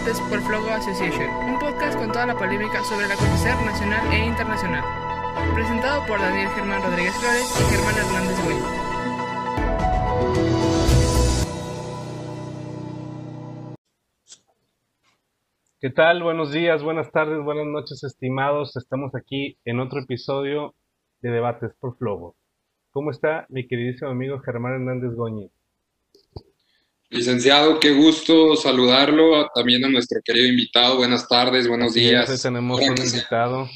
debates por Flogo Association, un podcast con toda la polémica sobre el acontecer nacional e internacional. Presentado por Daniel Germán Rodríguez Flores y Germán Hernández Güell. ¿Qué tal? Buenos días, buenas tardes, buenas noches, estimados. Estamos aquí en otro episodio de Debates por Flogo. ¿Cómo está mi queridísimo amigo Germán Hernández Goñi? Licenciado, qué gusto saludarlo. También a nuestro querido invitado. Buenas tardes, buenos días. Tenemos un invitado,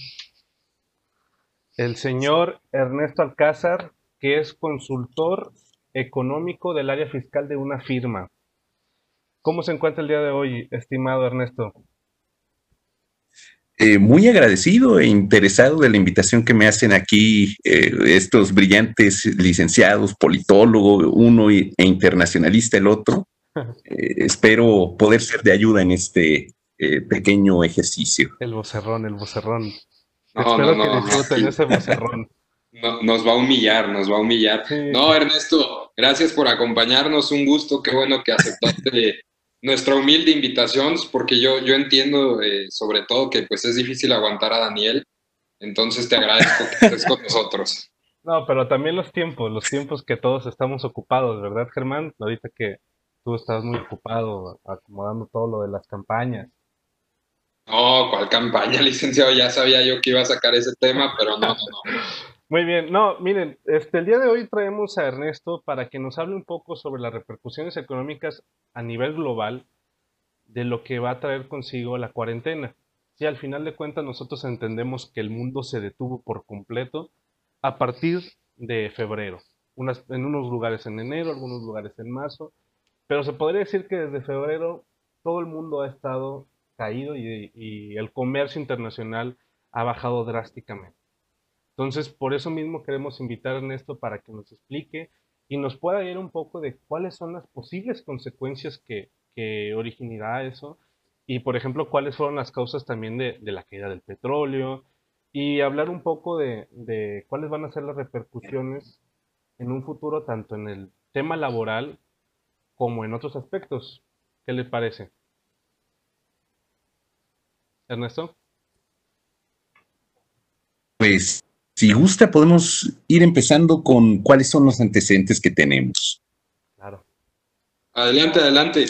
el señor Ernesto Alcázar, que es consultor económico del área fiscal de una firma. ¿Cómo se encuentra el día de hoy, estimado Ernesto? Eh, muy agradecido e interesado de la invitación que me hacen aquí eh, estos brillantes licenciados, politólogo uno e internacionalista el otro. Eh, espero poder ser de ayuda en este pequeño ejercicio. El vocerrón, el vocerrón. No, espero no, que no, disfruten ese vocerrón. No, nos va a humillar, nos va a humillar. Sí. No, Ernesto, gracias por acompañarnos. Un gusto, qué bueno que aceptaste nuestra humilde invitación, porque yo, yo entiendo eh, sobre todo que pues es difícil aguantar a Daniel. Entonces te agradezco que estés con nosotros. No, pero también los tiempos, los tiempos que todos estamos ocupados, ¿verdad, Germán? Ahorita que tú estás muy ocupado acomodando todo lo de las campañas. No, ¿cuál campaña, licenciado? Ya sabía yo que iba a sacar ese tema, pero no, no, no. Muy bien, no, miren, este, el día de hoy traemos a Ernesto para que nos hable un poco sobre las repercusiones económicas a nivel global de lo que va a traer consigo la cuarentena. Si al final de cuentas nosotros entendemos que el mundo se detuvo por completo a partir de febrero, unas, en unos lugares en enero, algunos lugares en marzo, pero se podría decir que desde febrero todo el mundo ha estado caído y, y el comercio internacional ha bajado drásticamente. Entonces, por eso mismo queremos invitar a Ernesto para que nos explique y nos pueda ir un poco de cuáles son las posibles consecuencias que, que originará eso y, por ejemplo, cuáles fueron las causas también de, de la caída del petróleo y hablar un poco de, de, cuáles van a ser las repercusiones en un futuro tanto en el tema laboral como en otros aspectos. ¿Qué le parece? Ernesto. Pues si gusta, podemos ir empezando con cuáles son los antecedentes que tenemos. Claro. Adelante, adelante.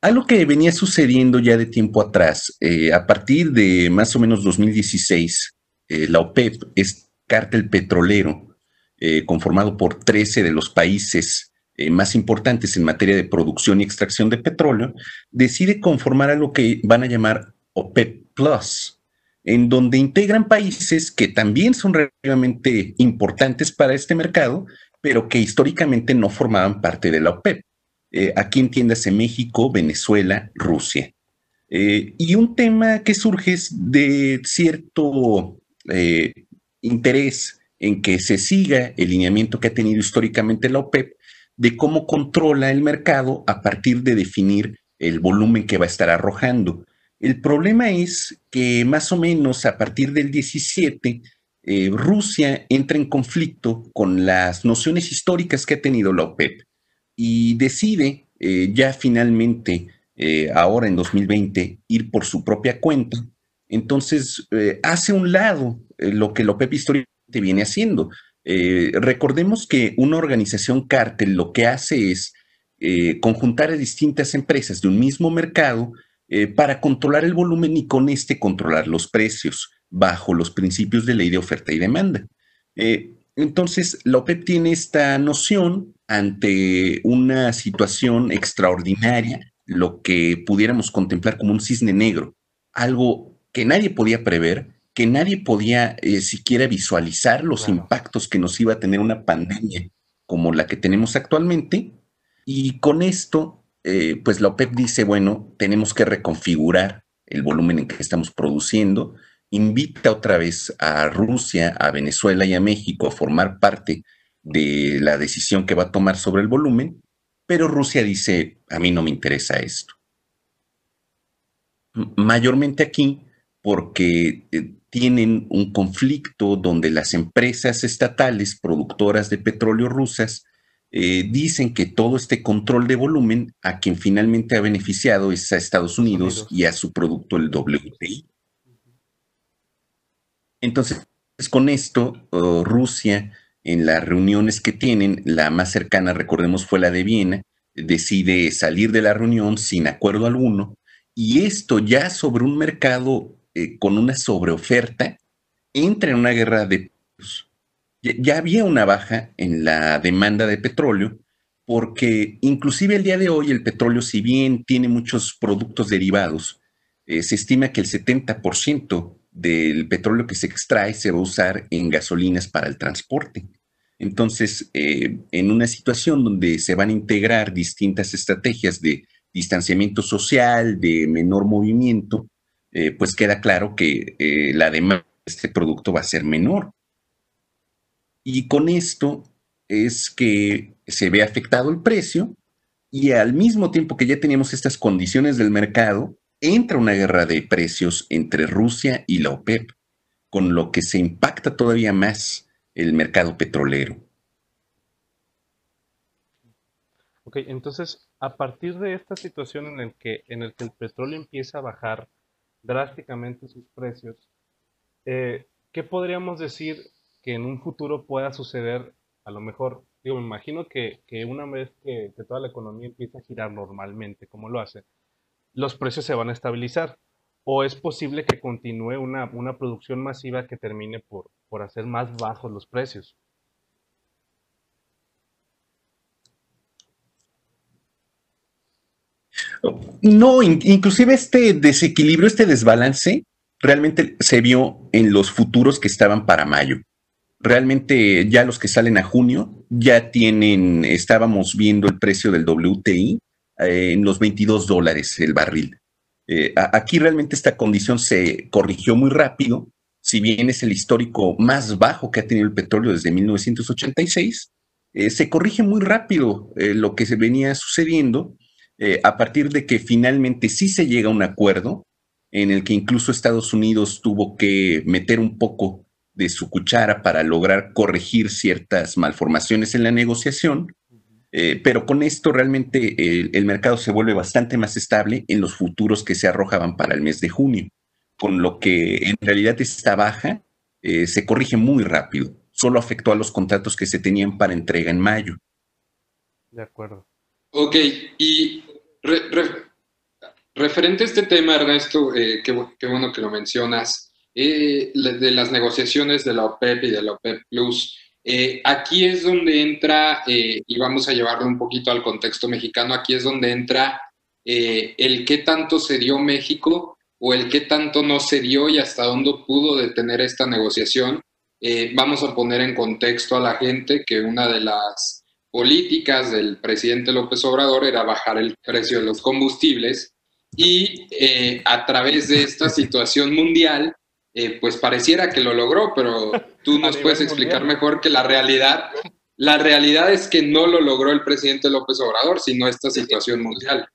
Algo que venía sucediendo ya de tiempo atrás, eh, a partir de más o menos 2016, eh, la OPEP es cártel petrolero eh, conformado por 13 de los países eh, más importantes en materia de producción y extracción de petróleo, decide conformar a lo que van a llamar OPEP Plus, en donde integran países que también son relativamente importantes para este mercado, pero que históricamente no formaban parte de la OPEP. Eh, aquí entiéndase México, Venezuela, Rusia. Eh, y un tema que surge es de cierto eh, interés en que se siga el lineamiento que ha tenido históricamente la OPEP de cómo controla el mercado a partir de definir el volumen que va a estar arrojando. El problema es que más o menos a partir del 17, eh, Rusia entra en conflicto con las nociones históricas que ha tenido la OPEP y decide eh, ya finalmente, eh, ahora en 2020, ir por su propia cuenta. Entonces, hace un lado lo que la OPEP históricamente viene haciendo. recordemos que una organización cártel lo que hace es conjuntar a distintas empresas de un mismo mercado eh, para controlar el volumen y con este controlar los precios bajo los principios de ley de oferta y demanda. Eh, entonces, la OPEP tiene esta noción ante una situación extraordinaria, lo que pudiéramos contemplar como un cisne negro, algo que nadie podía prever, que nadie podía eh, siquiera visualizar los Claro. impactos que nos iba a tener una pandemia como la que tenemos actualmente. Y con esto, eh, pues la OPEP dice, bueno, tenemos que reconfigurar el volumen en que estamos produciendo, invita otra vez a Rusia, a Venezuela y a México a formar parte de la decisión que va a tomar sobre el volumen, pero Rusia dice, a mí no me interesa esto. Mayormente aquí porque eh, tienen un conflicto donde las empresas estatales productoras de petróleo rusas eh, dicen que todo este control de volumen a quien finalmente ha beneficiado es a Estados Unidos, y a su producto el WTI. Entonces, con esto, oh, Rusia, en las reuniones que tienen, la más cercana, recordemos, fue la de Viena, decide salir de la reunión sin acuerdo alguno, y esto ya sobre un mercado eh, con una sobreoferta, entra en una guerra de ya había una baja en la demanda de petróleo, porque inclusive el día de hoy el petróleo, si bien tiene muchos productos derivados, eh, se estima que el 70% del petróleo que se extrae se va a usar en gasolinas para el transporte. Entonces, eh, en una situación donde se van a integrar distintas estrategias de distanciamiento social, de menor movimiento, eh, pues queda claro que la demanda de este producto va a ser menor. Y con esto es que se ve afectado el precio y al mismo tiempo que ya teníamos estas condiciones del mercado, entra una guerra de precios entre Rusia y la OPEP, con lo que se impacta todavía más el mercado petrolero. Ok, entonces, a partir de esta situación en el que, en el, que el petróleo empieza a bajar drásticamente sus precios, eh, ¿qué podríamos decir que en un futuro pueda suceder, a lo mejor, digo, me imagino que, una vez que, toda la economía empieza a girar normalmente, como lo hace, los precios se van a estabilizar. ¿O es posible que continúe una, producción masiva que termine por, por hacer más bajos los precios? No, inclusive este desequilibrio, este desbalance, realmente se vio en los futuros que estaban para mayo realmente ya los que salen a junio ya tienen, estábamos viendo el precio del WTI eh, en los 22 dólares el barril. Eh, aquí realmente esta condición se corrigió muy rápido, si bien es el histórico más bajo que ha tenido el petróleo desde 1986, eh, se corrige muy rápido lo que se venía sucediendo a partir de que finalmente sí se llega a un acuerdo en el que incluso Estados Unidos tuvo que meter un poco de su cuchara para lograr corregir ciertas malformaciones en la negociación, eh, pero con esto realmente el, mercado se vuelve bastante más estable en los futuros que se arrojaban para el mes de junio, con lo que en realidad esta baja eh, se corrige muy rápido, solo afectó a los contratos que se tenían para entrega en mayo. De acuerdo. Ok, y referente a este tema, Ernesto, eh, qué bueno que lo mencionas. Eh, de las negociaciones de la OPEP y de la OPEP Plus. Eh, aquí es donde entra, eh, y vamos a llevarlo un poquito al contexto mexicano, aquí es donde entra el qué tanto se dio México o el qué tanto no se dio y hasta dónde pudo detener esta negociación. vamos a poner en contexto a la gente que una de las políticas del presidente López Obrador era bajar el precio de los combustibles y a través de esta situación mundial, eh, pues pareciera que lo logró, pero tú nos puedes explicar mejor que la realidad, la realidad es que no lo logró el presidente López Obrador, sino esta situación mundial.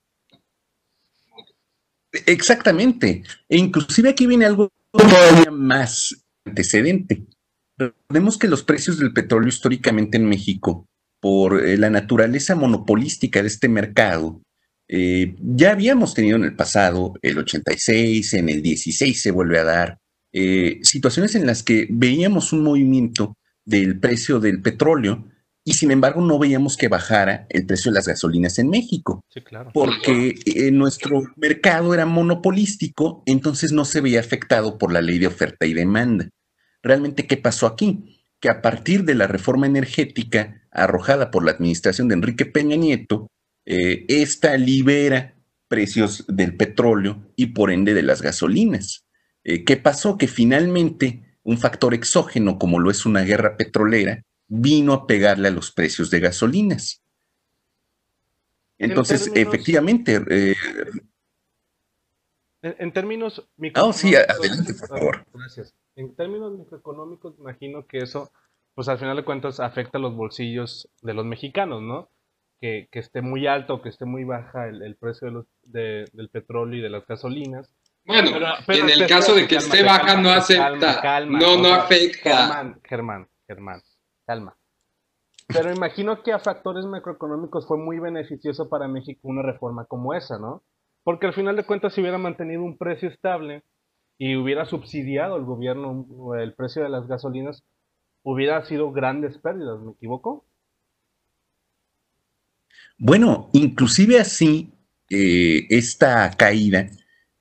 Exactamente. E inclusive aquí viene algo todavía más antecedente. Recordemos que los precios del petróleo históricamente en México, por eh, la naturaleza monopolística de este mercado, eh, ya habíamos tenido en el pasado, el 86, en el 16 se vuelve a dar, eh, situaciones en las que veíamos un movimiento del precio del petróleo y sin embargo no veíamos que bajara el precio de las gasolinas en México. Porque eh, nuestro mercado era monopolístico, entonces no se veía afectado por la ley de oferta y demanda. Realmente, ¿qué pasó aquí? Que a partir de la reforma energética arrojada por la administración de Enrique Peña Nieto, eh, esta libera precios del petróleo y por ende de las gasolinas. Eh, ¿Qué pasó? Que finalmente un factor exógeno como lo es una guerra petrolera vino a pegarle a los precios de gasolinas. Entonces, efectivamente... Eh, en, términos microeconómicos... Oh, sí, adelante, por favor. Gracias. En términos microeconómicos, imagino que eso, pues al final de cuentas, afecta a los bolsillos de los mexicanos, ¿no? Que, esté muy alto o que esté muy baja el, precio del petróleo y de las gasolinas bueno, en el caso de que esté baja no acepta. no, no afecta. Germán, Germán, Germán, calma. Pero imagino que a factores macroeconómicos fue muy beneficioso para México una reforma como esa, ¿no? Porque al final de cuentas, si hubiera mantenido un precio estable y hubiera subsidiado el gobierno el precio de las gasolinas, hubiera sido grandes pérdidas, ¿me equivoco? Bueno, inclusive así, eh, esta caída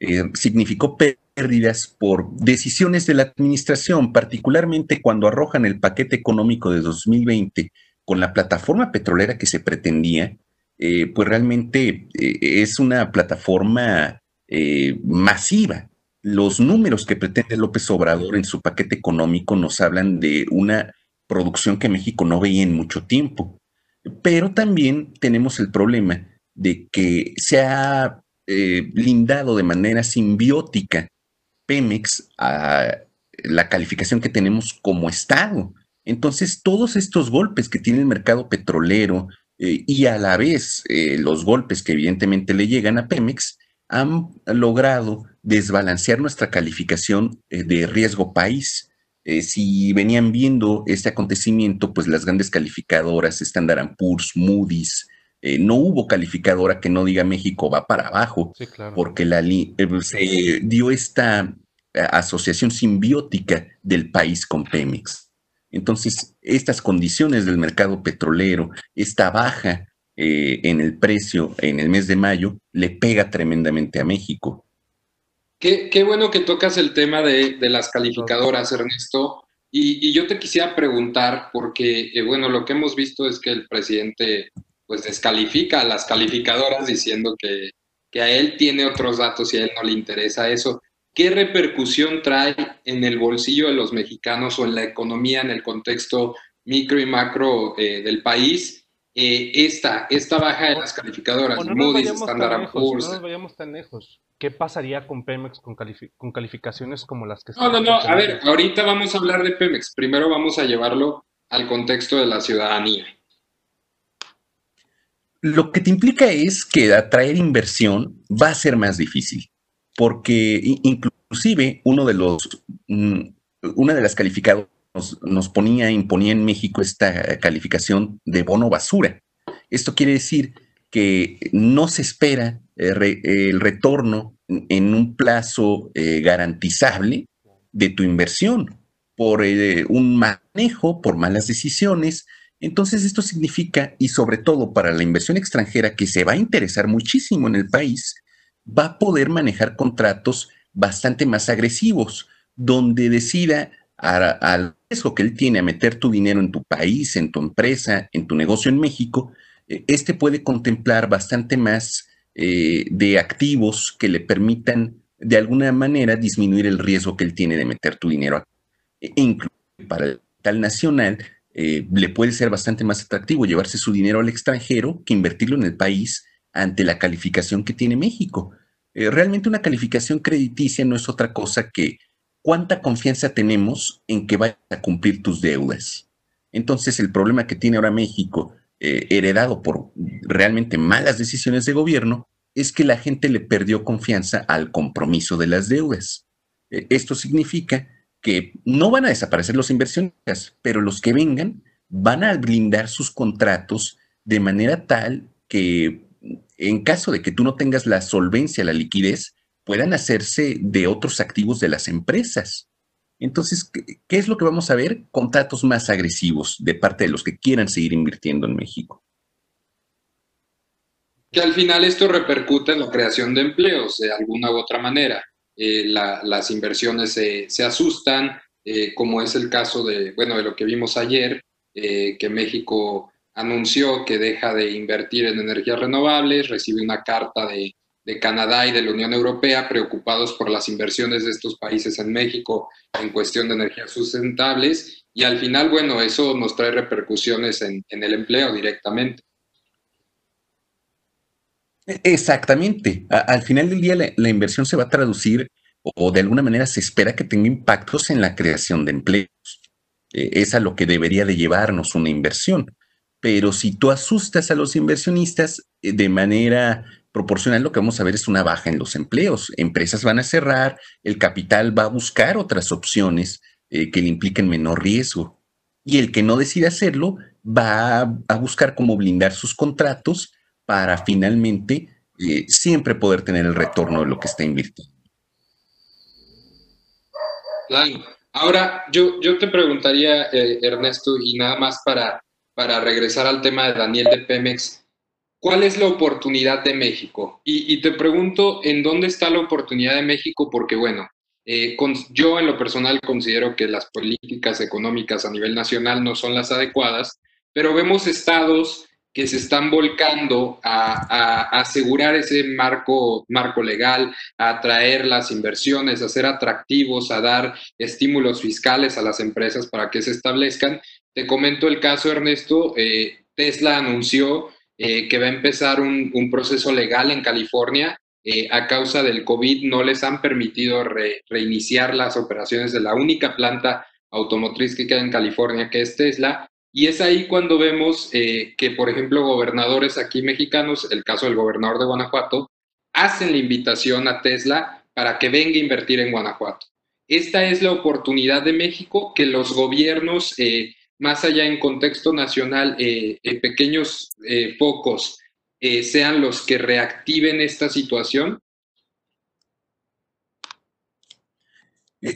eh, significó pérdidas por decisiones de la administración, particularmente cuando arrojan el paquete económico de 2020 con la plataforma petrolera que se pretendía, eh, pues realmente eh, es una plataforma masiva. Los números que pretende López Obrador en su paquete económico nos hablan de una producción que México no veía en mucho tiempo. Pero también tenemos el problema de que se ha lindado de manera simbiótica Pemex a la calificación que tenemos como Estado. Entonces, todos estos golpes que tiene el mercado petrolero eh, y a la vez eh, los golpes que evidentemente le llegan a Pemex han logrado desbalancear nuestra calificación eh, de riesgo país. si venían viendo este acontecimiento, pues las grandes calificadoras, Standard Poor's, Moody's, no hubo calificadora que no diga México va para abajo, porque la, se dio esta asociación simbiótica del país con Pemex. Entonces, estas condiciones del mercado petrolero, esta baja eh, en el precio en el mes de mayo, le pega tremendamente a México. Qué, bueno que tocas el tema de, las calificadoras, Ernesto. Y, yo te quisiera preguntar, porque, eh, bueno, lo que hemos visto es que el presidente pues descalifica a las calificadoras diciendo que, que a él tiene otros datos y a él no le interesa eso. ¿Qué repercusión trae en el bolsillo de los mexicanos o en la economía, en el contexto micro y macro eh, del país, eh, esta, esta baja de las calificadoras, Moody's, Standard Poor's? No nos vayamos tan lejos. ¿Qué pasaría con Pemex con, con calificaciones como las que No, no, no. A ver, ahorita vamos a hablar de Pemex. Primero vamos a llevarlo al contexto de la ciudadanía. Lo que te implica es que atraer inversión va a ser más difícil porque inclusive uno de los, mm, una de las calificadoras nos, ponía, imponía en México esta calificación de bono basura. Esto quiere decir que no se espera eh, el retorno en un plazo eh, garantizable de tu inversión por eh, un manejo, por malas decisiones. Entonces esto significa, y sobre todo para la inversión extranjera que se va a interesar muchísimo en el país, va a poder manejar contratos bastante más agresivos, donde decida al riesgo que él tiene a meter tu dinero en tu país, en tu empresa, en tu negocio en México, eh, este puede contemplar bastante más eh, de activos que le permitan de alguna manera disminuir el riesgo que él tiene de meter tu dinero. E incluso para el tal nacional, eh, le puede ser bastante más atractivo llevarse su dinero al extranjero que invertirlo en el país ante la calificación que tiene México. Eh, realmente una calificación crediticia no es otra cosa que cuánta confianza tenemos en que vayas a cumplir tus deudas. Entonces el problema que tiene ahora México, eh, heredado por realmente malas decisiones de gobierno, es que la gente le perdió confianza al compromiso de las deudas. Esto significa que no van a desaparecer los inversionistas, pero los que vengan van a blindar sus contratos de manera tal que en caso de que tú no tengas la solvencia, la liquidez, puedan hacerse de otros activos de las empresas. Entonces, ¿qué, es lo que vamos a ver? Contratos más agresivos de parte de los que quieran seguir invirtiendo en México. Que al final esto repercute en la creación de empleos de alguna u otra manera. Eh, las inversiones se, asustan, eh, como es el caso de, bueno, de lo que vimos ayer, eh, que México anunció que deja de invertir en energías renovables, recibe una carta de, Canadá y de la Unión Europea preocupados por las inversiones de estos países en México en cuestión de energías sustentables y al final, bueno, eso nos trae repercusiones en, el empleo directamente. Exactamente. al final del día la, inversión se va a traducir o de alguna manera se espera que tenga impactos en la creación de empleos. Eh, es a lo que debería de llevarnos una inversión. Pero si tú asustas a los inversionistas eh, de manera proporcional, lo que vamos a ver es una baja en los empleos. Empresas van a cerrar, el capital va a buscar otras opciones eh, que le impliquen menor riesgo. Y el que no decide hacerlo va a, buscar cómo blindar sus contratos para finalmente eh, siempre poder tener el retorno de lo que está invirtiendo. Claro. Ahora, yo, yo te preguntaría, eh, Ernesto, y nada más para, para regresar al tema de Daniel de Pemex, ¿cuál es la oportunidad de México? Y, te pregunto, ¿en dónde está la oportunidad de México? Porque, bueno, eh, yo en lo personal considero que las políticas económicas a nivel nacional no son las adecuadas, pero vemos estados que se están volcando a, asegurar ese marco, marco legal, a atraer las inversiones, a ser atractivos, a dar estímulos fiscales a las empresas para que se establezcan. Te comento el caso, Ernesto. Eh, Tesla anunció eh, que va a empezar un, proceso legal en California. Eh, a causa del COVID no les han permitido reiniciar las operaciones de la única planta automotriz que queda en California, que es Tesla, y es ahí cuando vemos eh, que, por ejemplo, gobernadores aquí mexicanos, el caso del gobernador de Guanajuato, hacen la invitación a Tesla para que venga a invertir en Guanajuato. Esta es la oportunidad de México que los gobiernos, eh, más allá en contexto nacional, eh, pequeños focos, sean los que reactiven esta situación.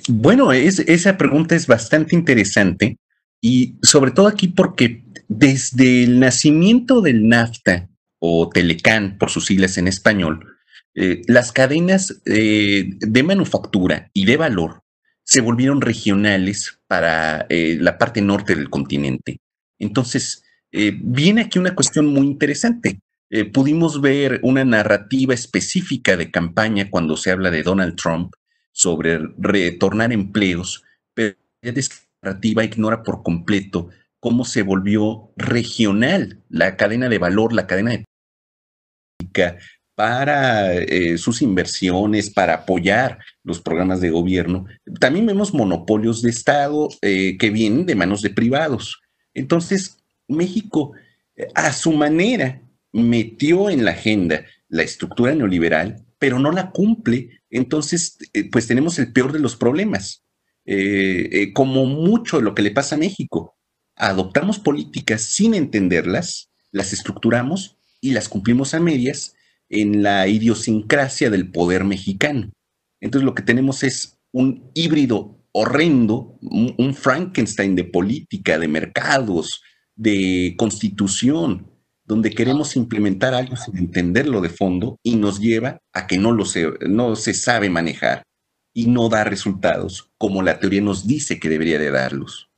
Bueno, esa pregunta es bastante interesante y sobre todo aquí porque desde el nacimiento del NAFTA o Telecan, por sus siglas en español, eh, las cadenas eh, de manufactura y de valor se volvieron regionales para eh, la parte norte del continente. Entonces, viene aquí una cuestión muy interesante. pudimos ver una narrativa específica de campaña cuando se habla de Donald Trump sobre retornar empleos, pero ignora por completo cómo se volvió regional la cadena de valor, la cadena de para eh, sus inversiones, para apoyar los programas de gobierno. También vemos monopolios de Estado eh, que vienen de manos de privados. Entonces, México, eh, a su manera, metió en la agenda la estructura neoliberal, pero no la cumple. Entonces, pues tenemos el peor de los problemas. Eh, eh, como mucho de lo que le pasa a México. Adoptamos políticas sin entenderlas, las estructuramos y las cumplimos a medias en la idiosincrasia del poder mexicano. Entonces lo que tenemos es un híbrido horrendo, un, Frankenstein de política, de mercados, de constitución, donde queremos implementar algo sin entenderlo de fondo y nos lleva a que no, lo no se sabe manejar y no da resultados como la teoría nos dice que debería de darlos.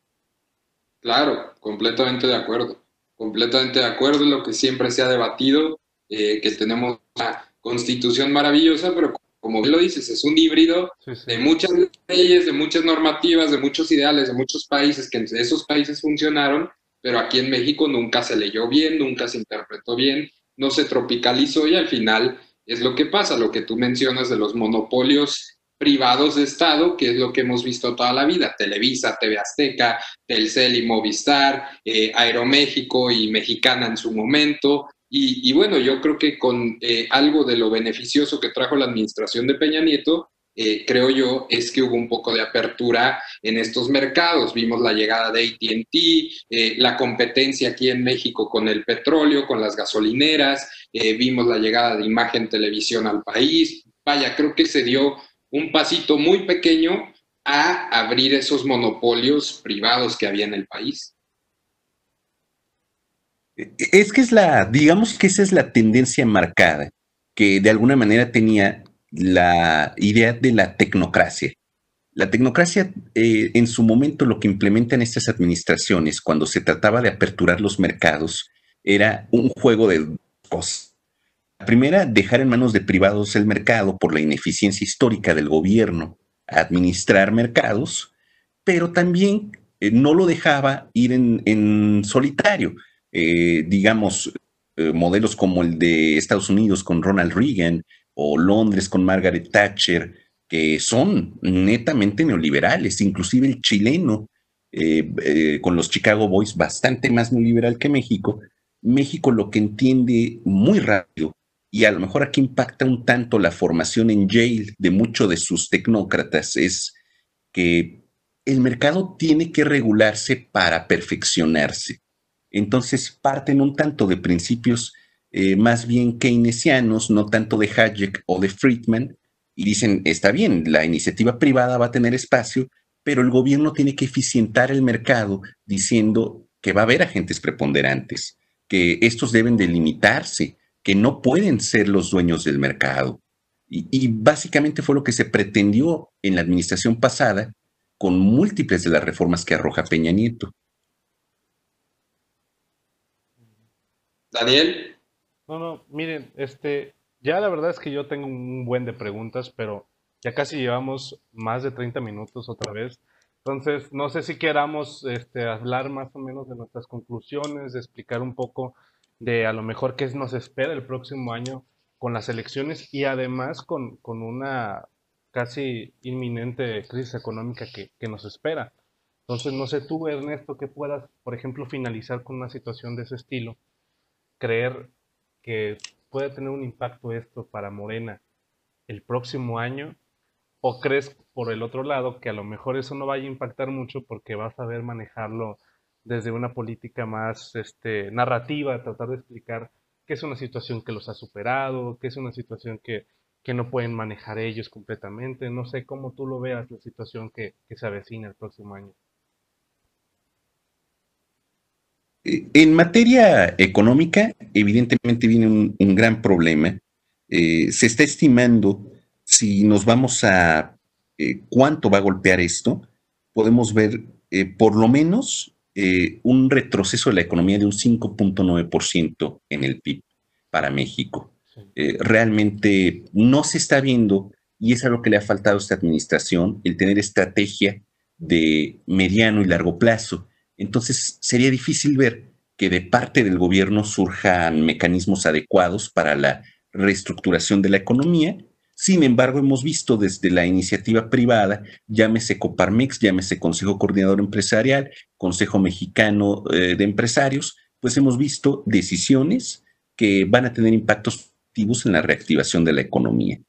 Claro, completamente de acuerdo. Completamente de acuerdo en lo que siempre se ha debatido, eh, que tenemos una constitución maravillosa, pero como lo dices, es un híbrido de muchas leyes, de muchas normativas, de muchos ideales, de muchos países, que en esos países funcionaron, pero aquí en México nunca se leyó bien, nunca se interpretó bien, no se tropicalizó y al final es lo que pasa, lo que tú mencionas de los monopolios privados de Estado, que es lo que hemos visto toda la vida, Televisa, TV Azteca, Telcel y Movistar, eh, Aeroméxico y Mexicana en su momento. Y, bueno, yo creo que con eh, algo de lo beneficioso que trajo la administración de Peña Nieto, eh, creo yo, es que hubo un poco de apertura en estos mercados. Vimos la llegada de ATT, la competencia aquí en México con el petróleo, con las gasolineras, vimos la llegada de imagen televisión al país. Vaya, creo que se dio un pasito muy pequeño a abrir esos monopolios privados que había en el país. Es que es la, digamos que esa es la tendencia marcada, que de alguna manera tenía la idea de la tecnocracia. La tecnocracia, eh, en su momento, lo que implementan estas administraciones cuando se trataba de aperturar los mercados era un juego de cosas primera, dejar en manos de privados el mercado por la ineficiencia histórica del gobierno a administrar mercados, pero también eh, no lo dejaba ir en, solitario. Eh, digamos, eh, modelos como el de Estados Unidos con Ronald Reagan o Londres con Margaret Thatcher, que son netamente neoliberales, inclusive el chileno con los Chicago Boys, bastante más neoliberal que México. México lo que entiende muy rápido y a lo mejor aquí impacta un tanto la formación en Yale de muchos de sus tecnócratas, es que el mercado tiene que regularse para perfeccionarse. Entonces parten un tanto de principios eh, más bien keynesianos, no tanto de Hayek o de Friedman, y dicen, está bien, la iniciativa privada va a tener espacio, pero el gobierno tiene que eficientar el mercado diciendo que va a haber agentes preponderantes, que estos deben delimitarse, que no pueden ser los dueños del mercado. Y, básicamente fue lo que se pretendió en la administración pasada con múltiples de las reformas que arroja Peña Nieto. Daniel. No, no, miren, este, ya la verdad es que yo tengo un buen de preguntas, pero ya casi llevamos más de 30 minutos otra vez. Entonces, no sé si queramos este, hablar más o menos de nuestras conclusiones, de explicar un poco de a lo mejor qué nos espera el próximo año con las elecciones y además con, una casi inminente crisis económica que, que, nos espera. Entonces, no sé tú, Ernesto, que puedas, por ejemplo, finalizar con una situación de ese estilo, creer que puede tener un impacto esto para Morena el próximo año? ¿O crees por el otro lado que a lo mejor eso no vaya a impactar mucho porque vas a saber manejarlo desde una política más este, narrativa, tratar de explicar qué es una situación que los ha superado, qué es una situación que, no pueden manejar ellos completamente. No sé cómo tú lo veas, la situación que, se avecina el próximo año. Eh, en materia económica, evidentemente viene un, gran problema. Eh, se está estimando si nos vamos a eh, cuánto va a golpear esto, podemos ver por lo menos eh, un retroceso de la economía de un 5.9% en el PIB para México. Eh, realmente no se está viendo, y es a lo que le ha faltado a esta administración, el tener estrategia de mediano y largo plazo. Entonces sería difícil ver que de parte del gobierno surjan mecanismos adecuados para la reestructuración de la economía sin embargo, hemos visto desde la iniciativa privada, llámese Coparmex, llámese Consejo Coordinador Empresarial, Consejo Mexicano eh, de Empresarios, pues hemos visto decisiones que van a tener impactos positivos en la reactivación de la economía.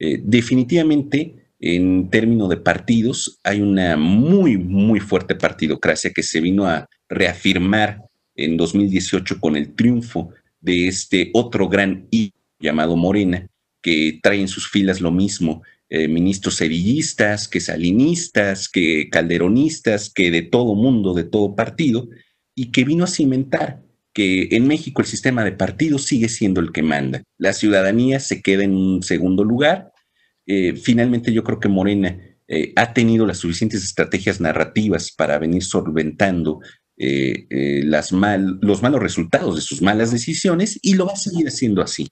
Eh, definitivamente, en términos de partidos, hay una muy, muy fuerte partidocracia que se vino a reafirmar en 2018 con el triunfo de este otro gran I llamado Morena, que traen en sus filas lo mismo, eh, ministros sevillistas, que salinistas, que calderonistas, que de todo mundo, de todo partido, y que vino a cimentar que en México el sistema de partidos sigue siendo el que manda. La ciudadanía se queda en un segundo lugar. Eh, finalmente yo creo que Morena eh, ha tenido las suficientes estrategias narrativas para venir solventando los malos resultados de sus malas decisiones y lo va a seguir haciendo así.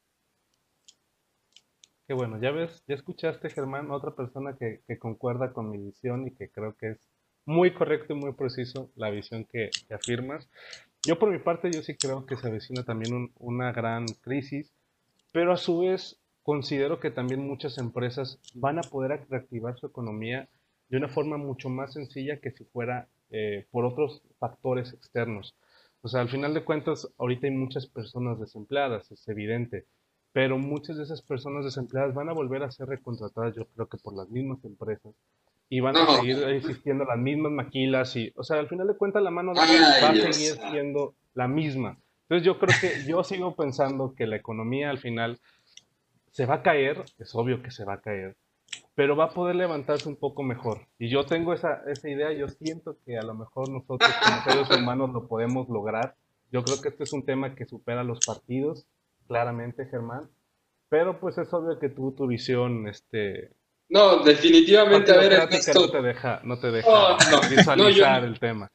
Qué bueno, ya ves, ya escuchaste, Germán, otra persona que, concuerda con mi visión y que creo que es muy correcto y muy preciso la visión que, afirmas. Yo por mi parte, yo sí creo que se avecina también una gran crisis, pero a su vez considero que también muchas empresas van a poder reactivar su economía de una forma mucho más sencilla que si fuera eh, por otros factores externos. O sea, al final de cuentas, ahorita hay muchas personas desempleadas, es evidente pero muchas de esas personas desempleadas van a volver a ser recontratadas, yo creo que por las mismas empresas, y van a seguir existiendo las mismas maquilas, y, o sea, al final de cuentas la mano de obra va a seguir siendo la misma. Entonces yo creo que yo sigo pensando que la economía al final se va a caer, es obvio que se va a caer, pero va a poder levantarse un poco mejor. Y yo tengo esa, esa idea, yo siento que a lo mejor nosotros como seres humanos lo podemos lograr. Yo creo que este es un tema que supera los partidos claramente, Germán. Pero pues es obvio que tú, tu visión, este... No, definitivamente, a ver, Ernesto... No te deja, no te deja visualizar el tema.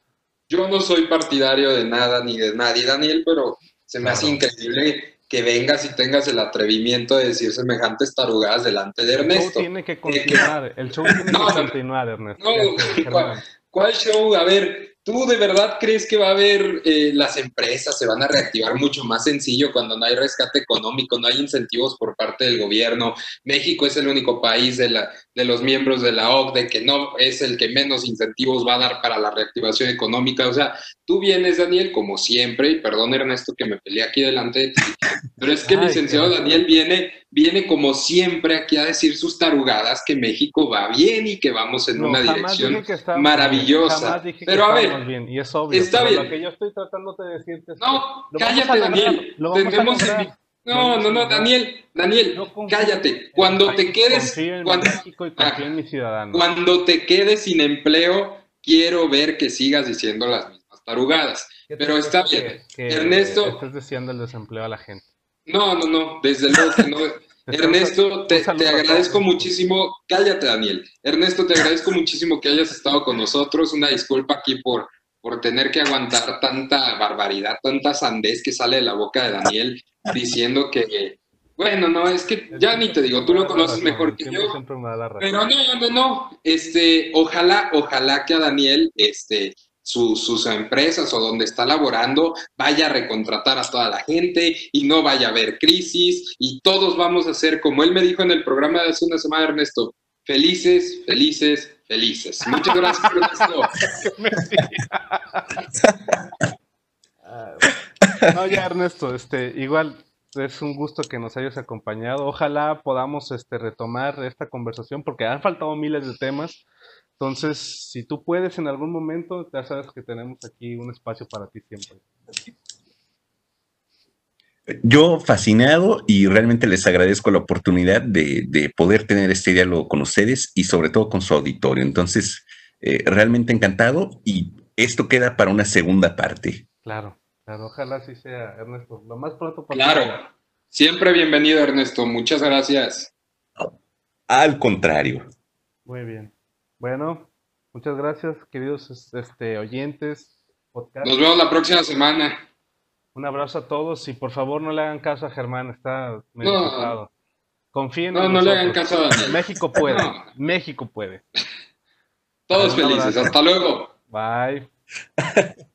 Yo no soy partidario de nada ni de nadie, Daniel, pero se me hace increíble que vengas y tengas el atrevimiento de decir semejantes tarugadas delante de Ernesto. El show tiene que continuar, el show tiene que continuar, Ernesto. No, ¿cuál show? A ver, ¿Tú de verdad crees que va a haber, eh, las empresas se van a reactivar mucho más sencillo cuando no hay rescate económico, no hay incentivos por parte del gobierno? México es el único país de, la, de los miembros de la OCDE que no es el que menos incentivos va a dar para la reactivación económica. O sea, tú vienes, Daniel, como siempre, y perdón Ernesto que me peleé aquí delante de ti, pero es que el licenciado Daniel viene viene como siempre aquí a decir sus tarugadas que México va bien y que vamos en No, una dirección que maravillosa. que Pero a ver, bien, y es obvio. está bien. Lo que yo estoy tratando de decirte es que no, vamos cállate, Daniel. lo vamos a No, no, no, Daniel, Daniel, cállate. Cuando te quedes, cuando, te quedes sin empleo, quiero ver que sigas diciendo las mismas tarugadas. ¿Qué te pero está bien. que- que Ernesto- Estés deseando el desempleo a la gente. No, no, no, desde luego que no. Ernesto, te, te agradezco muchísimo. Cállate, Daniel. Ernesto, te agradezco muchísimo que hayas estado con nosotros. Una disculpa aquí por, por tener que aguantar tanta barbaridad, tanta sandez que sale de la boca de Daniel diciendo que, bueno, no, es que ya ni te digo, tú lo conoces mejor que yo. Pero no, no, no. Este, ojalá, ojalá que a Daniel, este, su- sus empresas o donde está laborando vaya a recontratar a toda la gente y no vaya a haber crisis y todos vamos a ser, como él me dijo en el programa de hace una semana, Ernesto, felices, felices, felices. Muchas gracias, Ernesto. Ah, No, ya Ernesto, este, igual es un gusto que nos hayas acompañado. Ojalá podamos este, retomar esta conversación porque han faltado miles de temas. Entonces, si tú puedes en algún momento, ya sabes que tenemos aquí un espacio para ti siempre. Yo fascinado y realmente les agradezco la oportunidad de, de poder tener este diálogo con ustedes y sobre todo con su auditorio. Entonces, eh, realmente encantado y esto queda para una segunda parte. Claro, claro, ojalá así sea, Ernesto. Lo más pronto posible. Claro. Siempre bienvenido, Ernesto. Muchas gracias. Al contrario. Muy bien. Bueno, muchas gracias, queridos este, oyentes. Podcast. Nos vemos la próxima semana. Un abrazo a todos y por favor no le hagan caso a Germán, está medio No. Confíen No, en no le hagan nosotros. caso a Daniel. México puede, No. México puede. Todos felices. Hasta luego. Bye.